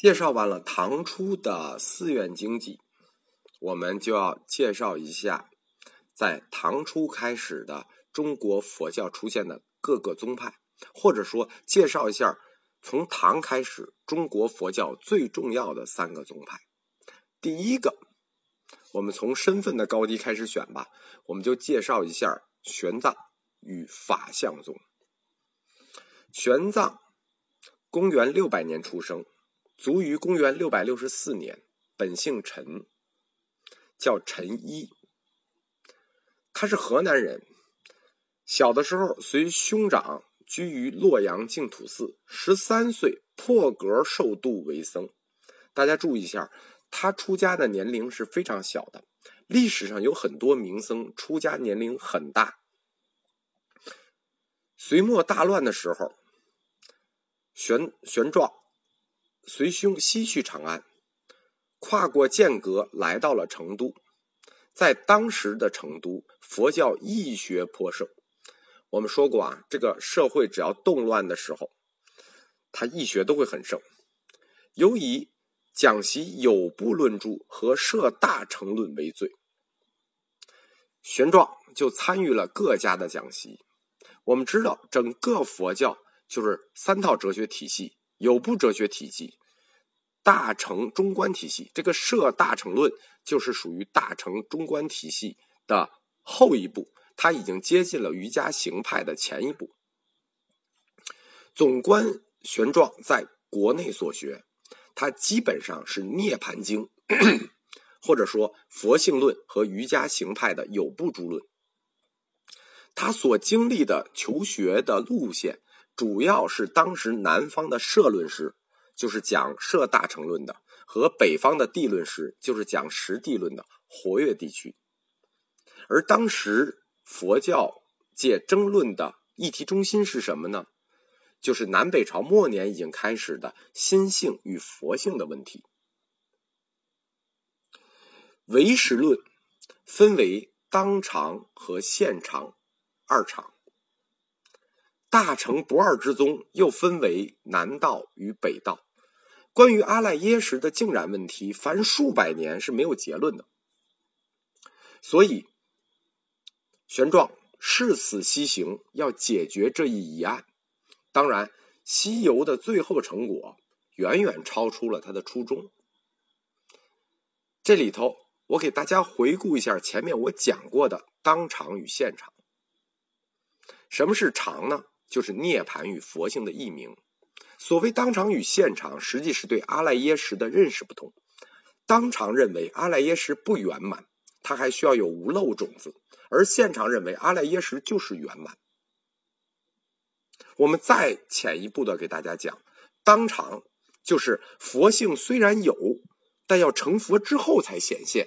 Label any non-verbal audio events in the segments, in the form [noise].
介绍完了唐初的寺院经济，我们就要介绍一下，在唐初开始的中国佛教出现的各个宗派，或者说介绍一下从唐开始中国佛教最重要的三个宗派。第一个，我们从身份的高低开始选吧，我们就介绍一下玄奘与法相宗。玄奘，公元六百年出生。卒于公元六百六十四年，本姓陈，叫陈一。他是河南人，小的时候随兄长居于洛阳净土寺，十三岁破格受度为僧。大家注意一下，他出家的年龄是非常小的。历史上有很多名僧出家年龄很大。隋末大乱的时候，玄玄奘。随兄西去长安，跨过剑阁，来到了成都。在当时的成都，佛教义学颇盛。我们说过啊，这个社会只要动乱的时候，他义学都会很盛。尤以讲习有部论著和设大成论为最。玄奘就参与了各家的讲习。我们知道，整个佛教就是三套哲学体系：有部哲学体系。大乘中观体系，这个设大乘论就是属于大乘中观体系的后一步，它已经接近了瑜伽行派的前一步。总观玄奘在国内所学，它基本上是《涅盘经》，[coughs] 或者说佛性论和瑜伽行派的有部诸论。他所经历的求学的路线，主要是当时南方的社论师。就是讲摄大乘论的，和北方的地论师就是讲实地论的活跃地区。而当时佛教界争论的议题中心是什么呢？就是南北朝末年已经开始的心性与佛性的问题。唯识论分为当场和现场二场。大乘不二之宗又分为南道与北道。关于阿赖耶识的竟然问题，凡数百年是没有结论的。所以，玄奘誓死西行，要解决这一疑案。当然，西游的最后成果远远超出了他的初衷。这里头，我给大家回顾一下前面我讲过的当场与现场。什么是常呢？就是涅盘与佛性的译名。所谓当场与现场，实际是对阿赖耶识的认识不同。当场认为阿赖耶识不圆满，它还需要有无漏种子；而现场认为阿赖耶识就是圆满。我们再浅一步的给大家讲，当场就是佛性虽然有，但要成佛之后才显现；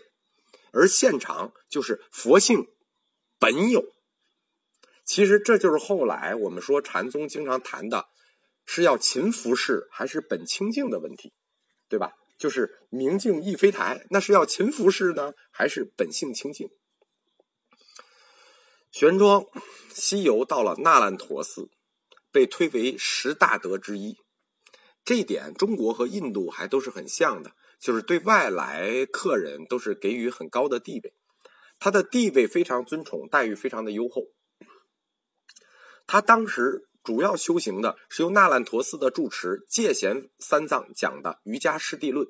而现场就是佛性本有。其实这就是后来我们说禅宗经常谈的。是要勤拂拭还是本清净的问题，对吧？就是明镜亦非台，那是要勤拂拭呢，还是本性清净？玄奘西游到了那烂陀寺，被推为十大德之一。这一点，中国和印度还都是很像的，就是对外来客人都是给予很高的地位，他的地位非常尊崇，待遇非常的优厚。他当时。主要修行的是由那烂陀寺的住持戒贤三藏讲的《瑜伽师地论》，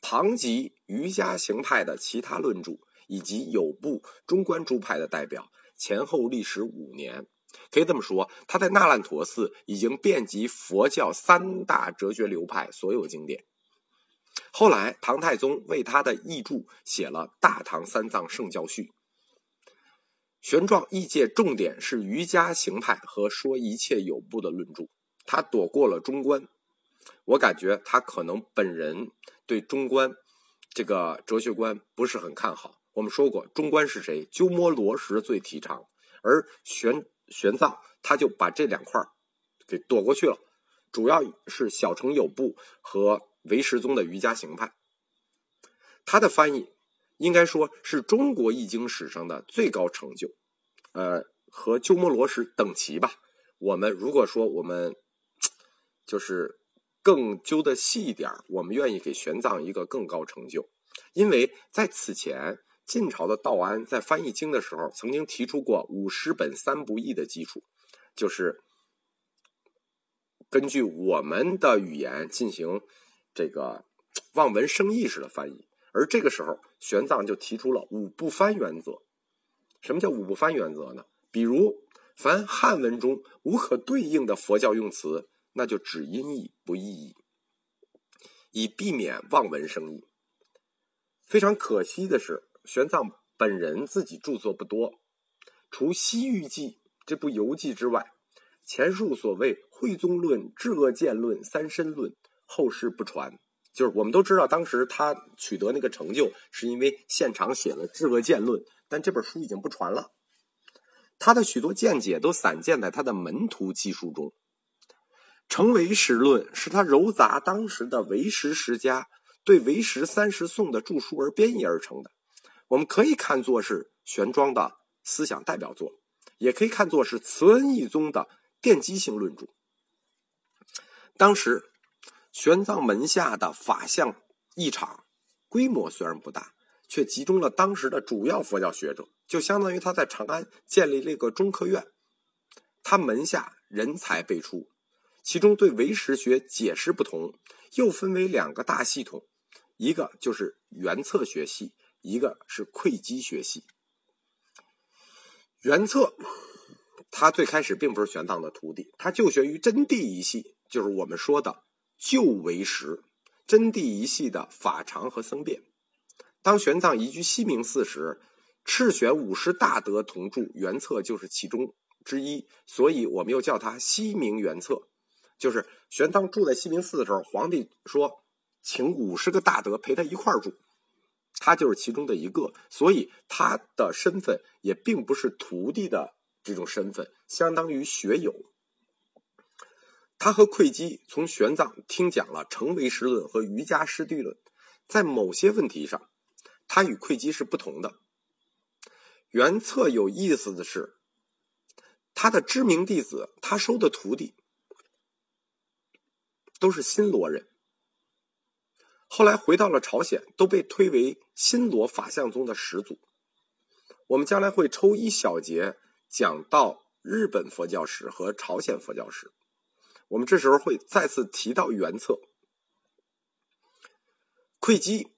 旁及瑜伽行派的其他论著，以及有部中观诸派的代表，前后历时五年。可以这么说，他在那烂陀寺已经遍及佛教三大哲学流派所有经典。后来，唐太宗为他的译著写了《大唐三藏圣教序》。玄奘译介重点是瑜伽行派和说一切有部的论著，他躲过了中观。我感觉他可能本人对中观这个哲学观不是很看好。我们说过，中观是谁？鸠摩罗什最提倡，而玄玄奘他就把这两块给躲过去了，主要是小乘有部和唯识宗的瑜伽行派。他的翻译。应该说是中国易经史上的最高成就，呃，和鸠摩罗什等齐吧。我们如果说我们就是更揪的细一点我们愿意给玄奘一个更高成就，因为在此前晋朝的道安在翻译经的时候，曾经提出过五十本三不译的基础，就是根据我们的语言进行这个 [tsk] 望文生义式的翻译，而这个时候玄奘就提出了五不翻原则。什么叫五不翻原则呢？比如，凡汉文中无可对应的佛教用词，那就只音译不意译，以避免望文生义。非常可惜的是，玄奘本人自己著作不多，除《西域记》这部游记之外，前述所谓《慧宗论》《治恶见论》《三身论》，后世不传。就是我们都知道，当时他取得那个成就，是因为现场写了《治恶见论》，但这本书已经不传了。他的许多见解都散见在他的门徒记述中，《成唯识论》是他糅杂当时的唯识十家对唯识三十颂的著书而编译而成的。我们可以看作是玄奘的思想代表作，也可以看作是慈恩义宗的奠基性论著。当时。玄奘门下的法相一场，规模虽然不大，却集中了当时的主要佛教学者，就相当于他在长安建立了一个中科院。他门下人才辈出，其中对唯识学解释不同，又分为两个大系统，一个就是原策学系，一个是窥基学系。原策，他最开始并不是玄奘的徒弟，他就学于真谛一系，就是我们说的。旧为实，真谛一系的法常和僧辩。当玄奘移居西明寺时，赤玄五十大德同住原策就是其中之一，所以我们又叫他西明原策。就是玄奘住在西明寺的时候，皇帝说请五十个大德陪他一块儿住，他就是其中的一个，所以他的身份也并不是徒弟的这种身份，相当于学友。他和窥基从玄奘听讲了成唯识论和瑜伽师地论，在某些问题上，他与窥基是不同的。原策有意思的是，他的知名弟子，他收的徒弟都是新罗人，后来回到了朝鲜，都被推为新罗法相宗的始祖。我们将来会抽一小节讲到日本佛教史和朝鲜佛教史。我们这时候会再次提到原策，慧基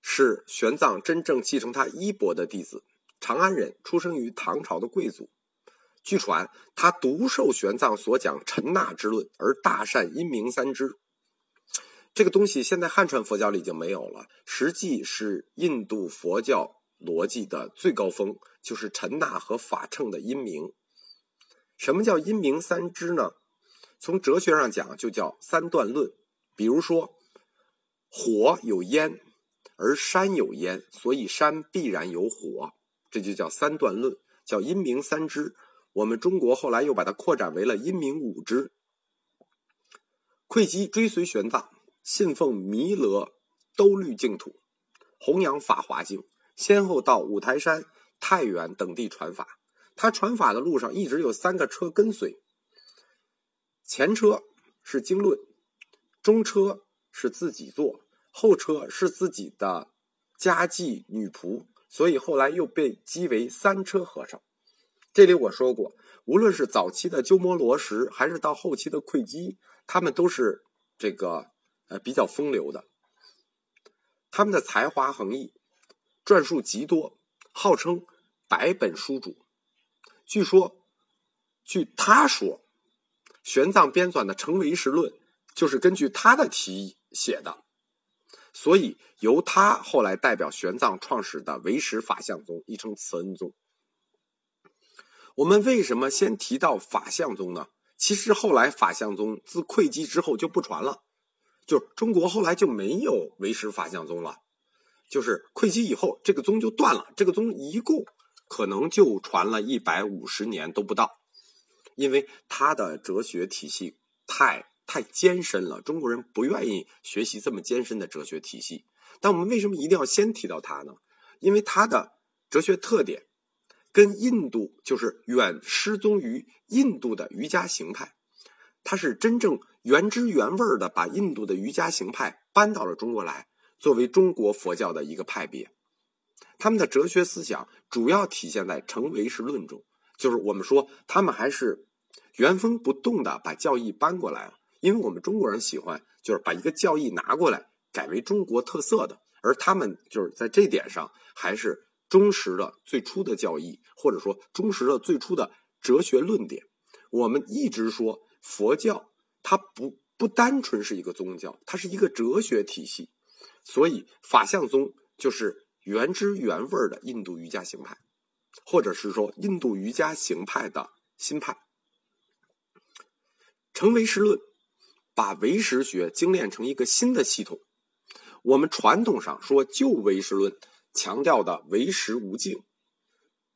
是玄奘真正继承他衣钵的弟子，长安人，出生于唐朝的贵族。据传，他独受玄奘所讲陈那之论，而大善因明三支。这个东西现在汉传佛教里已经没有了，实际是印度佛教逻辑的最高峰，就是陈那和法称的因明。什么叫因明三支呢？从哲学上讲，就叫三段论。比如说，火有烟，而山有烟，所以山必然有火，这就叫三段论，叫因明三支。我们中国后来又把它扩展为了因明五支。慧基追随玄奘，信奉弥勒兜率净土，弘扬法华经，先后到五台山、太原等地传法。他传法的路上一直有三个车跟随，前车是经论，中车是自己坐，后车是自己的家妓女仆，所以后来又被讥为三车和尚。这里我说过，无论是早期的鸠摩罗什，还是到后期的慧基，他们都是这个呃比较风流的，他们的才华横溢，传述极多，号称百本书主。据说，据他说，玄奘编纂的《成唯识论》就是根据他的提议写的，所以由他后来代表玄奘创始的唯识法相宗，亦称慈恩宗。我们为什么先提到法相宗呢？其实后来法相宗自溃基之后就不传了，就中国后来就没有唯识法相宗了，就是溃基以后这个宗就断了，这个宗一共。可能就传了一百五十年都不到，因为他的哲学体系太太艰深了，中国人不愿意学习这么艰深的哲学体系。但我们为什么一定要先提到他呢？因为他的哲学特点跟印度就是远失踪于印度的瑜伽形态，他是真正原汁原味的把印度的瑜伽行派搬到了中国来，作为中国佛教的一个派别。他们的哲学思想主要体现在成唯识论中，就是我们说他们还是原封不动的把教义搬过来了，因为我们中国人喜欢就是把一个教义拿过来改为中国特色的，而他们就是在这点上还是忠实了最初的教义，或者说忠实了最初的哲学论点。我们一直说佛教它不不单纯是一个宗教，它是一个哲学体系，所以法相宗就是。原汁原味的印度瑜伽形派，或者是说印度瑜伽形派的新派，成唯识论，把唯识学精炼成一个新的系统。我们传统上说旧唯识论强调的唯识无境，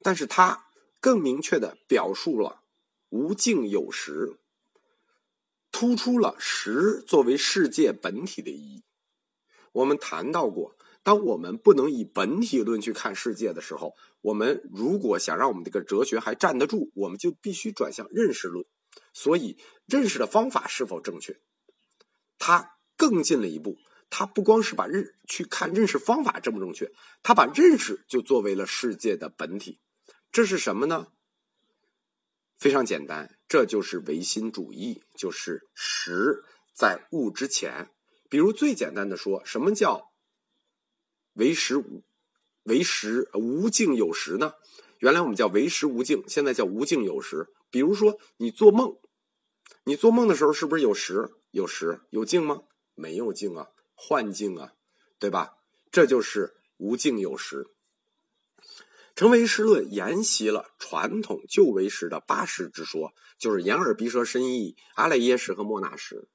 但是它更明确的表述了无境有实，突出了实作为世界本体的意义。我们谈到过。当我们不能以本体论去看世界的时候，我们如果想让我们这个哲学还站得住，我们就必须转向认识论。所以，认识的方法是否正确，它更进了一步。它不光是把认去看认识方法正不正确，它把认识就作为了世界的本体。这是什么呢？非常简单，这就是唯心主义，就是实在物之前。比如最简单的说，什么叫？唯识无，唯识无境有实呢？原来我们叫唯识无境，现在叫无境有实。比如说你做梦，你做梦的时候是不是有实？有实有境吗？没有境啊，幻境啊，对吧？这就是无境有实。成唯识论沿袭了传统旧唯识的八识之说，就是眼耳鼻舌身意、阿赖耶识和莫那识，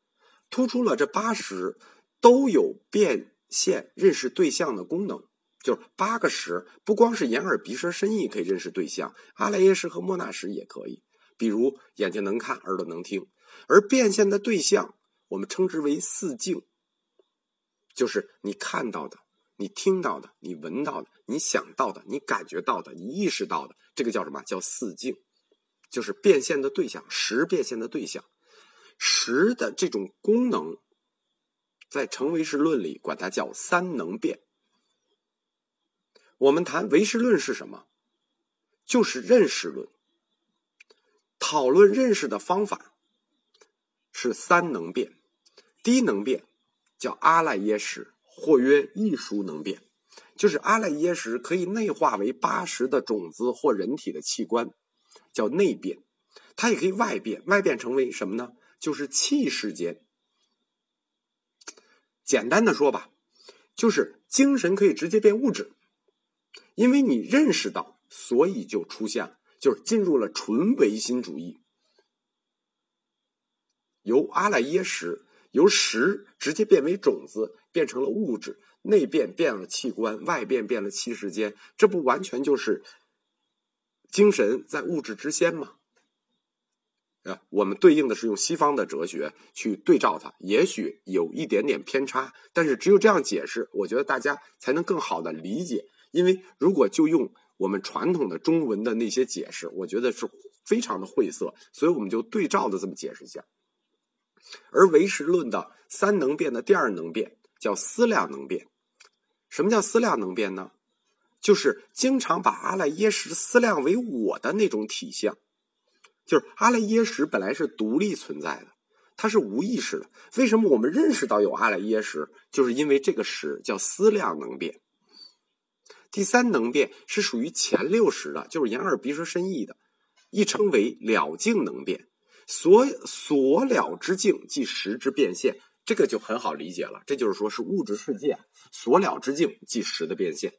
突出了这八识都有变。现认识对象的功能，就是八个识，不光是眼耳鼻舌身意可以认识对象，阿赖耶识和莫那识也可以。比如眼睛能看，耳朵能听，而变现的对象，我们称之为四境，就是你看到的、你听到的、你闻到的、你想到的、你感觉到的、你意识到的，这个叫什么？叫四境，就是变现的对象，识变现的对象，识的这种功能。在成唯识论里，管它叫三能变。我们谈唯识论是什么？就是认识论。讨论认识的方法是三能变。第一能变叫阿赖耶识，或曰一熟能变，就是阿赖耶识可以内化为八十的种子或人体的器官，叫内变。它也可以外变，外变成为什么呢？就是气世间。简单的说吧，就是精神可以直接变物质，因为你认识到，所以就出现了，就是进入了纯唯心主义，由阿赖耶识由识直接变为种子，变成了物质，内变变了器官，外变变了七世间，这不完全就是精神在物质之先吗？啊，我们对应的是用西方的哲学去对照它，也许有一点点偏差，但是只有这样解释，我觉得大家才能更好的理解。因为如果就用我们传统的中文的那些解释，我觉得是非常的晦涩，所以我们就对照的这么解释一下。而唯识论的三能变的第二能变叫思量能变。什么叫思量能变呢？就是经常把阿赖耶识思量为我的那种体相。就是阿赖耶识本来是独立存在的，它是无意识的。为什么我们认识到有阿赖耶识？就是因为这个识叫思量能变。第三能变是属于前六识的，就是眼耳鼻舌身意的，亦称为了境能变。所所了之境即识之变现，这个就很好理解了。这就是说是物质世界所了之境即识的变现。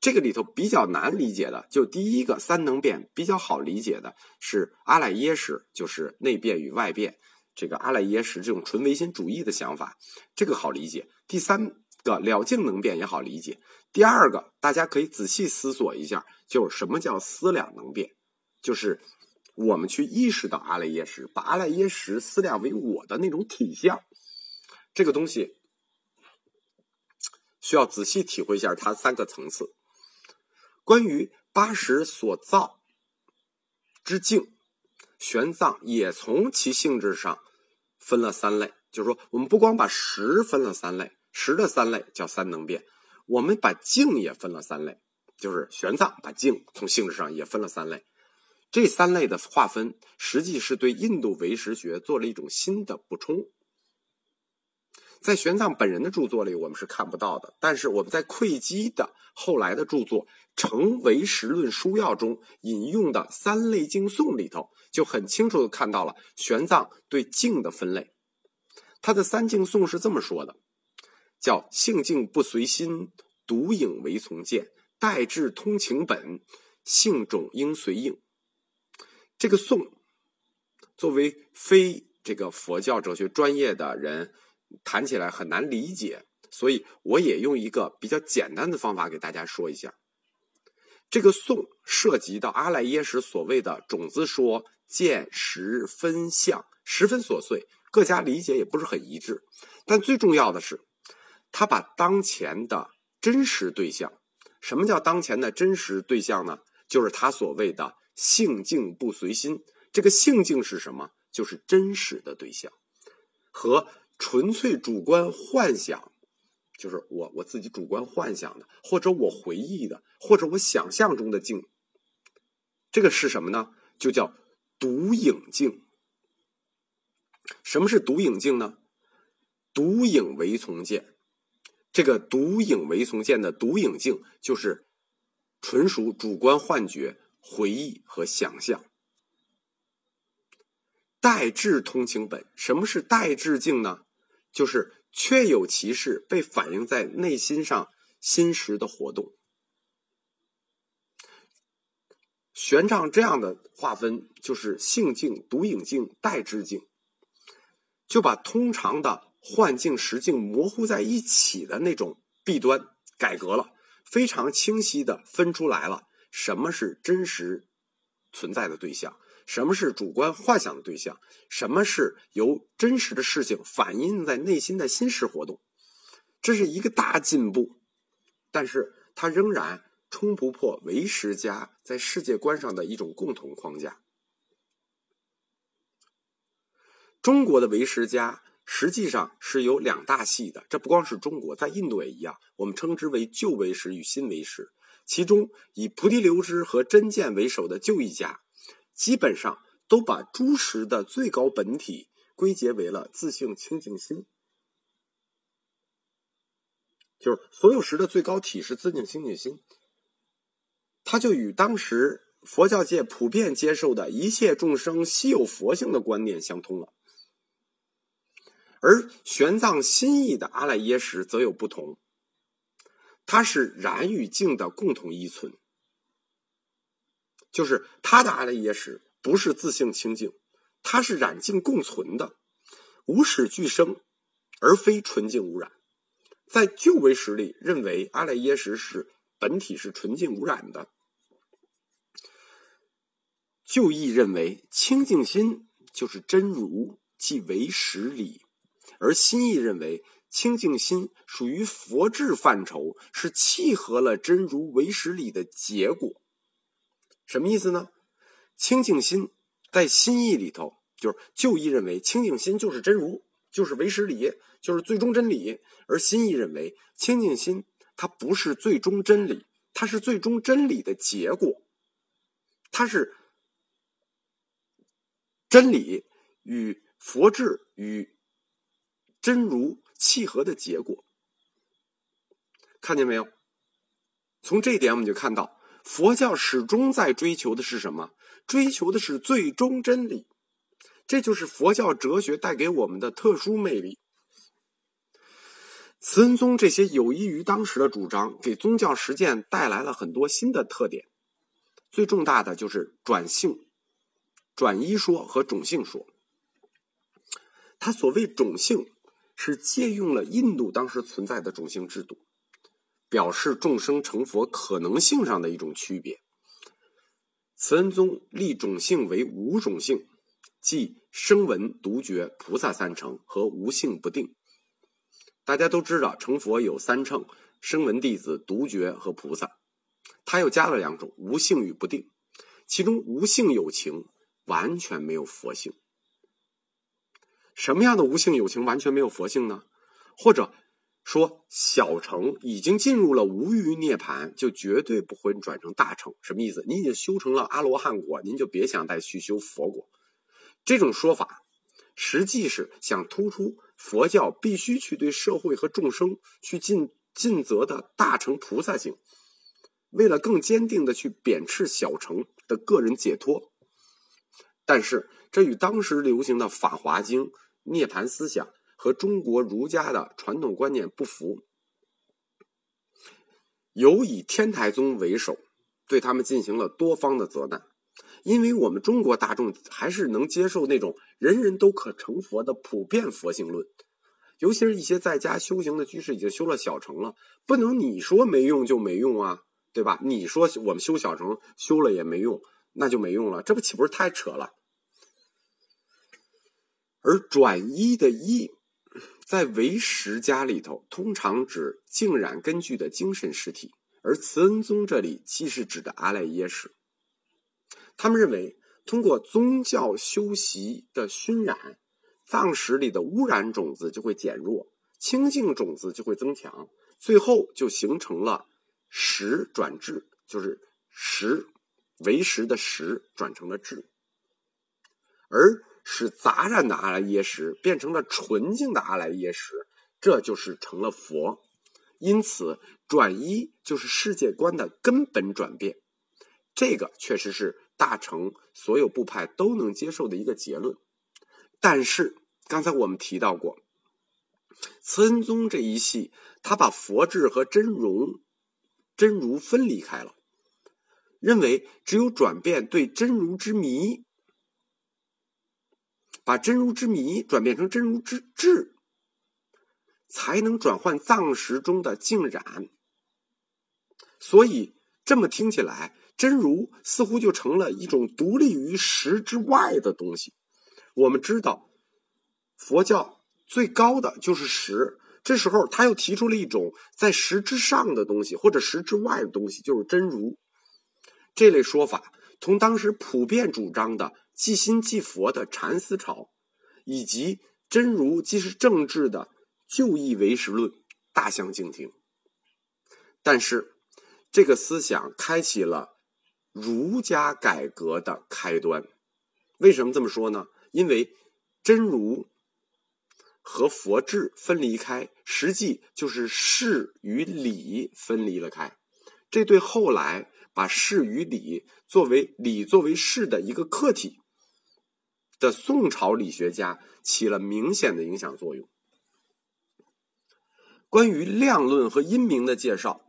这个里头比较难理解的，就第一个三能变比较好理解的是阿赖耶识，就是内变与外变。这个阿赖耶识这种纯唯心主义的想法，这个好理解。第三个了境能变也好理解。第二个大家可以仔细思索一下，就是什么叫思量能变？就是我们去意识到阿赖耶识，把阿赖耶识思量为我的那种体相。这个东西需要仔细体会一下它三个层次。关于八十所造之境，玄奘也从其性质上分了三类，就是说我们不光把十分了三类，十的三类叫三能变，我们把境也分了三类，就是玄奘把境从性质上也分了三类。这三类的划分，实际是对印度唯识学做了一种新的补充。在玄奘本人的著作里，我们是看不到的。但是我们在慧基的后来的著作《成唯识论书要》中引用的《三类境颂》里头，就很清楚的看到了玄奘对境的分类。他的三境颂是这么说的：叫性境不随心，独影为从见，待至通情本，性种应随应。这个颂，作为非这个佛教哲学专业的人。谈起来很难理解，所以我也用一个比较简单的方法给大家说一下。这个颂涉及到阿赖耶识所谓的种子说、见识分相，十分琐碎，各家理解也不是很一致。但最重要的是，他把当前的真实对象，什么叫当前的真实对象呢？就是他所谓的性境不随心。这个性境是什么？就是真实的对象和。纯粹主观幻想，就是我我自己主观幻想的，或者我回忆的，或者我想象中的境。这个是什么呢？就叫独影境。什么是独影镜呢？独影为从见。这个独影为从见的独影镜，就是纯属主观幻觉、回忆和想象。代质通情本。什么是代质境呢？就是确有其事，被反映在内心上心识的活动。玄奘这样的划分，就是性境、独影境、代知境，就把通常的幻境、实境模糊在一起的那种弊端改革了，非常清晰的分出来了什么是真实存在的对象。什么是主观幻想的对象？什么是由真实的事情反映在内心的心识活动？这是一个大进步，但是它仍然冲不破唯识家在世界观上的一种共同框架。中国的唯识家实际上是有两大系的，这不光是中国，在印度也一样，我们称之为旧唯识与新唯识。其中以菩提流支和真见为首的旧一家。基本上都把诸识的最高本体归结为了自性清净心，就是所有识的最高体是自性清净心，它就与当时佛教界普遍接受的一切众生悉有佛性的观念相通了。而玄奘心意的阿赖耶识则有不同，它是染与净的共同依存。就是他的阿赖耶识不是自性清净，它是染净共存的，无始俱生，而非纯净无染。在旧唯识里，认为阿赖耶识是本体是纯净无染的。旧义认为清净心就是真如，即唯识理；而新义认为清净心属于佛智范畴，是契合了真如唯识理的结果。什么意思呢？清净心在心意里头，就是旧意认为清净心就是真如，就是唯识理，就是最终真理；而心意认为清净心它不是最终真理，它是最终真理的结果，它是真理与佛智与真如契合的结果。看见没有？从这一点我们就看到。佛教始终在追求的是什么？追求的是最终真理，这就是佛教哲学带给我们的特殊魅力。慈恩宗这些有益于当时的主张，给宗教实践带来了很多新的特点。最重大的就是转性、转一说和种性说。他所谓种性，是借用了印度当时存在的种姓制度。表示众生成佛可能性上的一种区别。慈恩宗立种性为五种性，即声闻、独觉、菩萨三乘和无性不定。大家都知道，成佛有三乘：声闻弟子、独觉和菩萨。他又加了两种：无性与不定。其中无性有情，完全没有佛性。什么样的无性有情完全没有佛性呢？或者说小乘已经进入了无余涅槃，就绝对不会转成大乘？什么意思？你已经修成了阿罗汉果，您就别想再去修佛果。这种说法实际是想突出佛教必须去对社会和众生去尽尽责的大乘菩萨性。为了更坚定的去贬斥小乘的个人解脱，但是这与当时流行的《法华经》涅槃思想和中国儒家的传统观念不符，尤以天台宗为首，对他们进行了多方的责难。因为我们中国大众还是能接受那种人人都可成佛的普遍佛性论，尤其是一些在家修行的居士已经修了小乘了，不能你说没用就没用啊。对吧？你说我们修小乘修了也没用，那就没用了，这不岂不是太扯了？而转依的依，在唯识家里头，通常指净染根据的精神实体，而慈恩宗这里既是指的阿赖耶识。他们认为，通过宗教修习的熏染，藏识里的污染种子就会减弱，清净种子就会增强，最后就形成了。识转智，就是识为识的识转成了智，而使杂染的阿赖耶识变成了纯净的阿赖耶识，这就是成了佛。因此，转一就是世界观的根本转变。这个确实是大乘所有部派都能接受的一个结论。但是，刚才我们提到过，慈恩宗这一系，他把佛智和真容。真如分离开了，认为只有转变对真如之迷，把真如之迷转变成真如之智，才能转换藏识中的净染。所以这么听起来，真如似乎就成了一种独立于识之外的东西。我们知道，佛教最高的就是识。这时候，他又提出了一种在实之上的东西，或者实之外的东西，就是真如。这类说法同当时普遍主张的即心即佛的禅思潮，以及真如即是政治的旧义唯识论大相径庭。但是，这个思想开启了儒家改革的开端。为什么这么说呢？因为真如。和佛智分离开，实际就是事与理分离了开。这对后来把事与理作为理作为事的一个客体的宋朝理学家起了明显的影响作用。关于量论和阴明的介绍，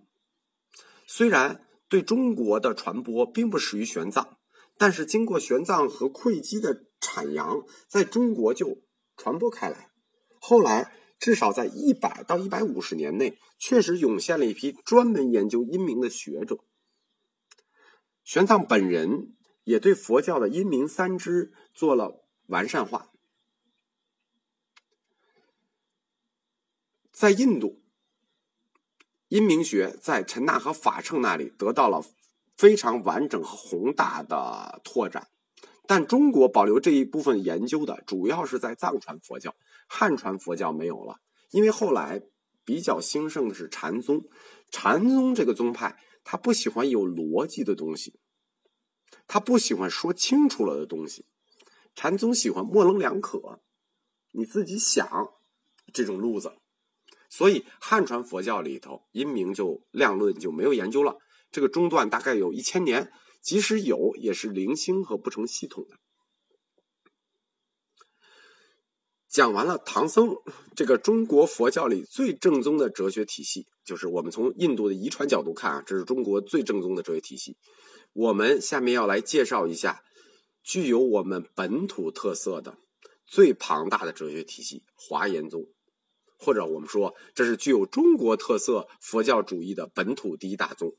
虽然对中国的传播并不始于玄奘，但是经过玄奘和慧基的阐扬，在中国就传播开来。后来，至少在一百到一百五十年内，确实涌现了一批专门研究阴明的学者。玄奘本人也对佛教的阴明三支做了完善化。在印度，阴明学在陈那和法称那里得到了非常完整和宏大的拓展。但中国保留这一部分研究的，主要是在藏传佛教，汉传佛教没有了。因为后来比较兴盛的是禅宗，禅宗这个宗派，他不喜欢有逻辑的东西，他不喜欢说清楚了的东西，禅宗喜欢模棱两可，你自己想这种路子。所以汉传佛教里头，阴明就量论就没有研究了，这个中断大概有一千年。即使有，也是零星和不成系统的。讲完了唐僧这个中国佛教里最正宗的哲学体系，就是我们从印度的遗传角度看啊，这是中国最正宗的哲学体系。我们下面要来介绍一下具有我们本土特色的最庞大的哲学体系——华严宗，或者我们说这是具有中国特色佛教主义的本土第一大宗。